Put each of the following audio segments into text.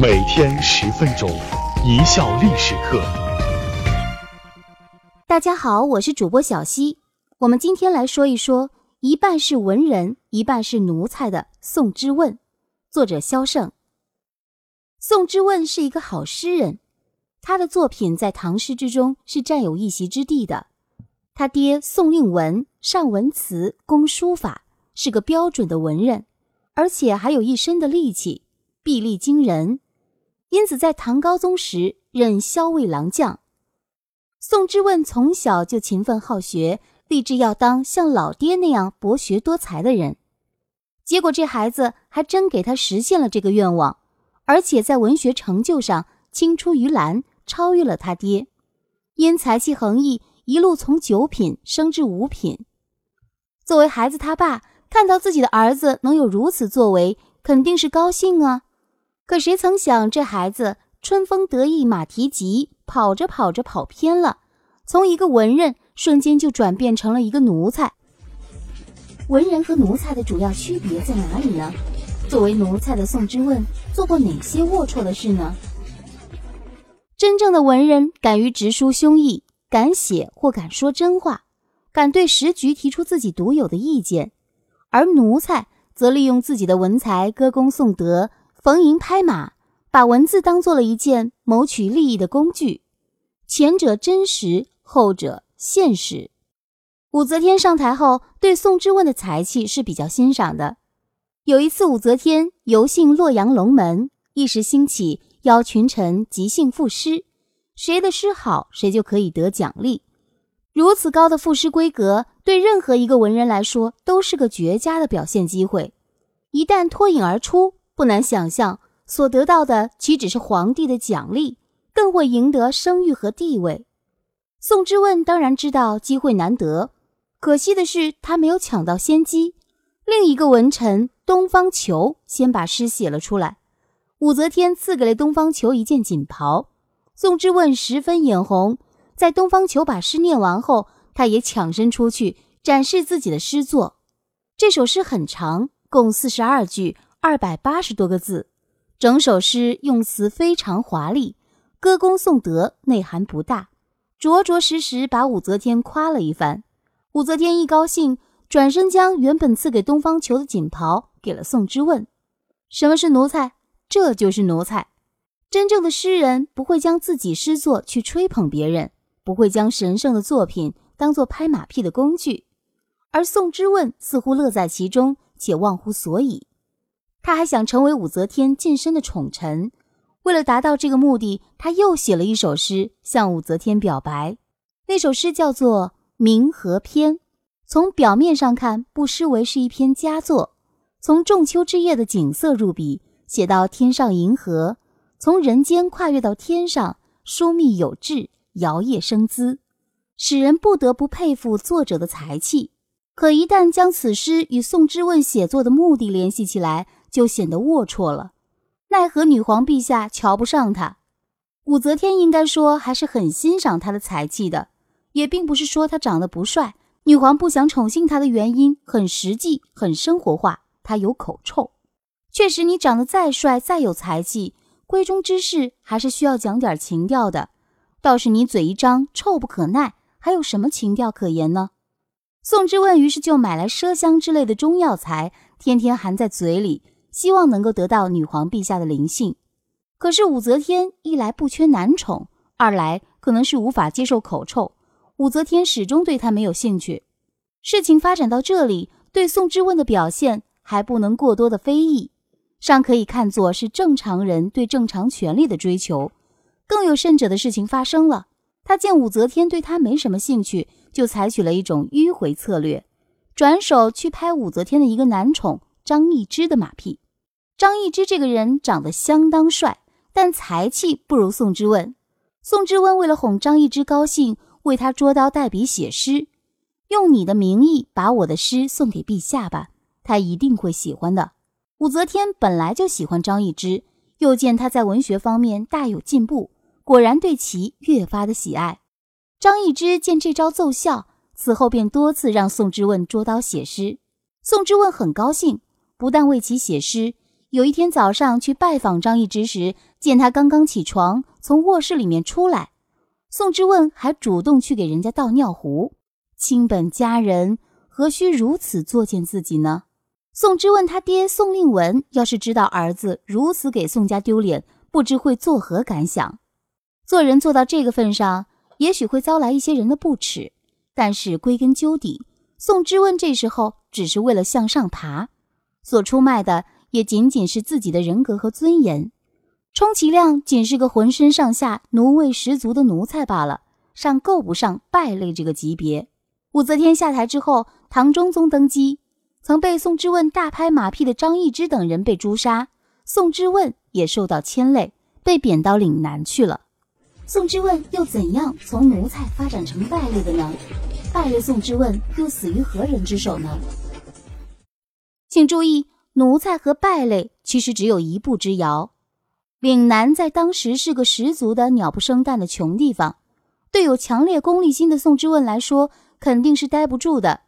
每天十分钟，一笑历史课。大家好，我是主播小溪。我们今天来说一说一半是文人，一半是奴才的宋之问。作者萧胜。宋之问是一个好诗人，他的作品在唐诗之中是占有一席之地的。他爹宋令文善文辞，工书法，是个标准的文人，而且还有一身的力气，臂力惊人。因此，在唐高宗时任骁卫郎将。宋之问从小就勤奋好学，立志要当像老爹那样博学多才的人。结果，这孩子还真给他实现了这个愿望，而且在文学成就上青出于蓝，超越了他爹。因才气横溢，一路从九品升至五品。作为孩子他爸，看到自己的儿子能有如此作为，肯定是高兴啊。可谁曾想，这孩子春风得意马蹄疾，跑着跑着跑偏了，从一个文人瞬间就转变成了一个奴才。文人和奴才的主要区别在哪里呢？作为奴才的宋之问做过哪些龌龊的事呢？真正的文人敢于直抒胸臆，敢写或敢说真话，敢对时局提出自己独有的意见，而奴才则利用自己的文才歌功颂德。逢迎拍马，把文字当做了一件谋取利益的工具。前者真实，后者现实。武则天上台后，对宋之问的才气是比较欣赏的。有一次，武则天游幸洛阳龙门，一时兴起，邀群臣即兴赋诗，谁的诗好，谁就可以得奖励。如此高的赋诗规格，对任何一个文人来说，都是个绝佳的表现机会。一旦脱颖而出，不难想象，所得到的岂只是皇帝的奖励，更会赢得声誉和地位。宋之问当然知道机会难得，可惜的是他没有抢到先机。另一个文臣东方求先把诗写了出来，武则天赐给了东方求一件锦袍。宋之问十分眼红，在东方求把诗念完后，他也抢身出去展示自己的诗作。这首诗很长，共四十二句。二百八十多个字，整首诗用词非常华丽，歌功颂德，内涵不大，着着实实把武则天夸了一番。武则天一高兴，转身将原本赐给东方求的锦袍给了宋之问。什么是奴才？这就是奴才。真正的诗人不会将自己诗作去吹捧别人，不会将神圣的作品当做拍马屁的工具，而宋之问似乎乐在其中，且忘乎所以。他还想成为武则天近身的宠臣，为了达到这个目的，他又写了一首诗向武则天表白。那首诗叫做《冥河篇》，从表面上看，不失为是一篇佳作。从仲秋之夜的景色入笔，写到天上银河，从人间跨越到天上，疏密有致，摇曳生姿，使人不得不佩服作者的才气。可一旦将此诗与宋之问写作的目的联系起来，就显得龌龊了，奈何女皇陛下瞧不上他。武则天应该说还是很欣赏他的才气的，也并不是说他长得不帅。女皇不想宠幸他的原因很实际、很生活化，他有口臭。确实，你长得再帅、再有才气，闺中之事还是需要讲点情调的。倒是你嘴一张，臭不可耐，还有什么情调可言呢？宋之问于是就买来麝香之类的中药材，天天含在嘴里。希望能够得到女皇陛下的灵性，可是武则天一来不缺男宠，二来可能是无法接受口臭，武则天始终对他没有兴趣。事情发展到这里，对宋之问的表现还不能过多的非议，尚可以看作是正常人对正常权力的追求。更有甚者的事情发生了，他见武则天对他没什么兴趣，就采取了一种迂回策略，转手去拍武则天的一个男宠张易之的马屁。张易之这个人长得相当帅，但才气不如宋之问。宋之问为了哄张易之高兴，为他捉刀代笔写诗，用你的名义把我的诗送给陛下吧，他一定会喜欢的。武则天本来就喜欢张易之，又见他在文学方面大有进步，果然对其越发的喜爱。张易之见这招奏效，此后便多次让宋之问捉刀写诗。宋之问很高兴，不但为其写诗。有一天早上去拜访张易之时，见他刚刚起床，从卧室里面出来，宋之问还主动去给人家倒尿壶。亲本家人，何须如此作践自己呢？宋之问他爹宋令文，要是知道儿子如此给宋家丢脸，不知会作何感想。做人做到这个份上，也许会遭来一些人的不耻，但是归根究底，宋之问这时候只是为了向上爬，所出卖的也仅仅是自己的人格和尊严。充其量仅是个浑身上下奴味十足的奴才罢了，尚够不上败类这个级别。武则天下台之后，唐中宗登基。曾被宋之问大拍马屁的张易之等人被诛杀，宋之问也受到牵累，被贬到岭南去了。宋之问又怎样从奴才发展成败类的呢？败类宋之问又死于何人之手呢？请注意，奴才和败类其实只有一步之遥。岭南在当时是个十足的鸟不生蛋的穷地方，对有强烈功利心的宋之问来说，肯定是待不住的。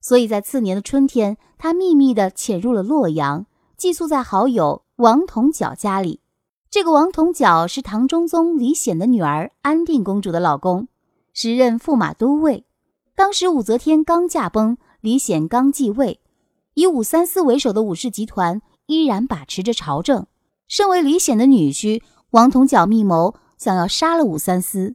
所以在次年的春天，他秘密地潜入了洛阳，寄宿在好友王同角家里。这个王同角是唐中宗李显的女儿安定公主的老公，时任驸马都尉。当时武则天刚驾崩，李显刚继位，以武三思为首的武士集团依然把持着朝政。身为李显的女婿，王同角密谋想要杀了武三思。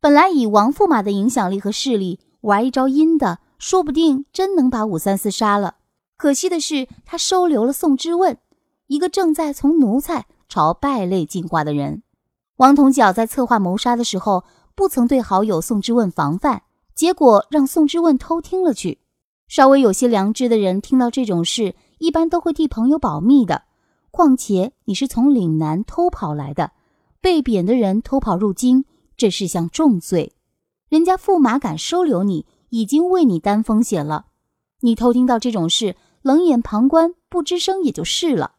本来以王驸马的影响力和势力，玩一招阴的。说不定真能把武三思杀了，可惜的是，他收留了宋之问，一个正在从奴才朝败类进化的人。王同角在策划谋杀的时候，不曾对好友宋之问防范，结果让宋之问偷听了去。稍微有些良知的人，听到这种事，一般都会替朋友保密的。况且你是从岭南偷跑来的，被贬的人偷跑入京，这是项重罪，人家驸马敢收留你。已经为你担风险了，你偷听到这种事，冷眼旁观，不吱声也就是了。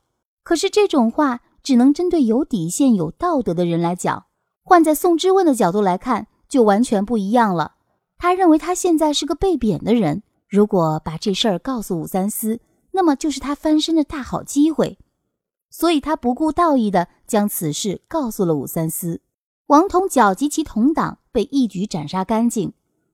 可是这种话只能针对有底线、有道德的人来讲，换在宋之问的角度来看，就完全不一样了。他认为他现在是个被贬的人，如果把这事儿告诉武三思，那么就是他翻身的大好机会，所以他不顾道义的将此事告诉了武三思。王同角及其同党被一举斩杀干净。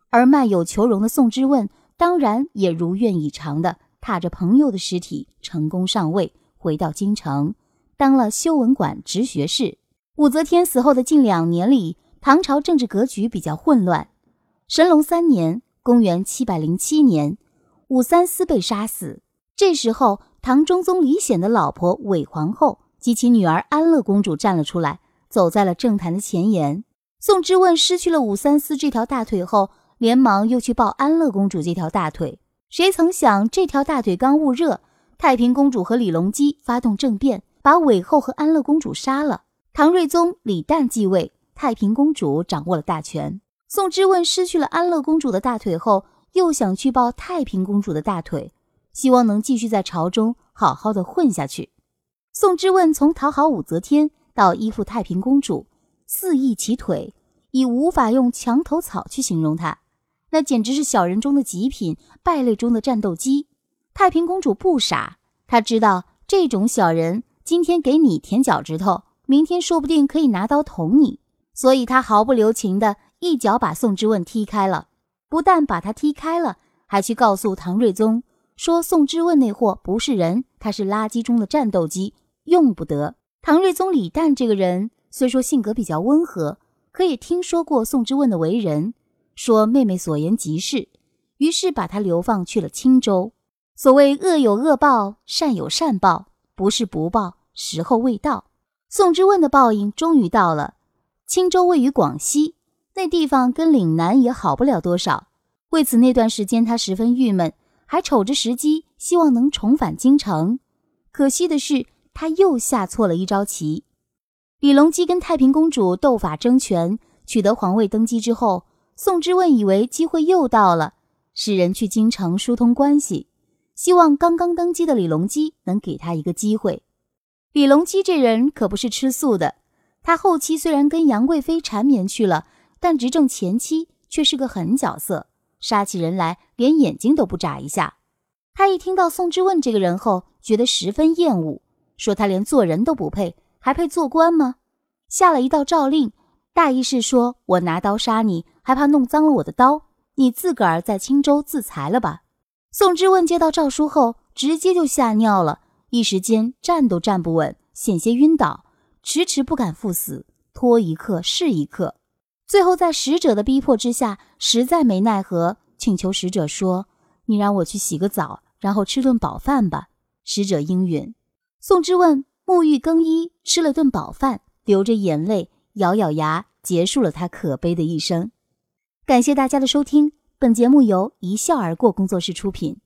而卖友求荣的宋之问，当然也如愿以偿的踏着朋友的尸体，成功上位，回到京城，当了修文馆直学士。武则天死后的近两年里，唐朝政治格局比较混乱。神龙三年（公元707年），武三思被杀死。这时候，唐中宗李显的老婆韦皇后及其女儿安乐公主站了出来，走在了政坛的前沿。宋之问失去了武三思这条大腿后，连忙又去抱安乐公主这条大腿，谁曾想这条大腿刚捂热，太平公主和李隆基发动政变，把韦后和安乐公主杀了。唐睿宗李旦继位，太平公主掌握了大权。宋之问失去了安乐公主的大腿后，又想去抱太平公主的大腿，希望能继续在朝中好好的混下去。宋之问从讨好武则天到依附太平公主，肆意其腿，已无法用墙头草去形容他。那简直是小人中的极品，败类中的战斗机。太平公主不傻，她知道这种小人今天给你舔脚趾头，明天说不定可以拿刀捅你，所以她毫不留情的一脚把宋之问踢开了。不但把他踢开了，还去告诉唐睿宗说宋之问那货不是人，他是垃圾中的战斗机，用不得。唐睿宗李旦这个人虽说性格比较温和，可也听说过宋之问的为人。说妹妹所言极是，于是把他流放去了青州。所谓恶有恶报，善有善报，不是不报，时候未到。宋之问的报应终于到了。青州位于广西，那地方跟岭南也好不了多少。为此那段时间他十分郁闷，还瞅着时机，希望能重返京城。可惜的是，他又下错了一招棋。李隆基跟太平公主斗法争权，取得皇位登基之后。宋之问以为机会又到了，使人去京城疏通关系，希望刚刚登基的李隆基能给他一个机会。李隆基这人可不是吃素的，他后期虽然跟杨贵妃缠绵去了，但执政前期却是个狠角色，杀起人来连眼睛都不眨一下。他一听到宋之问这个人后，觉得十分厌恶，说他连做人都不配，还配做官吗？下了一道诏令，大意是说我拿刀杀你，还怕弄脏了我的刀？你自个儿在青州自裁了吧。宋之问接到诏书后，直接就吓尿了，一时间站都站不稳，险些晕倒，迟迟不敢赴死，拖一刻是一刻。最后在使者的逼迫之下，实在没奈何，请求使者说：“你让我去洗个澡，然后吃顿饱饭吧。”使者应允。宋之问沐浴更衣，吃了顿饱饭，流着眼泪，咬咬牙，结束了他可悲的一生。感谢大家的收听，本节目由一笑而过工作室出品。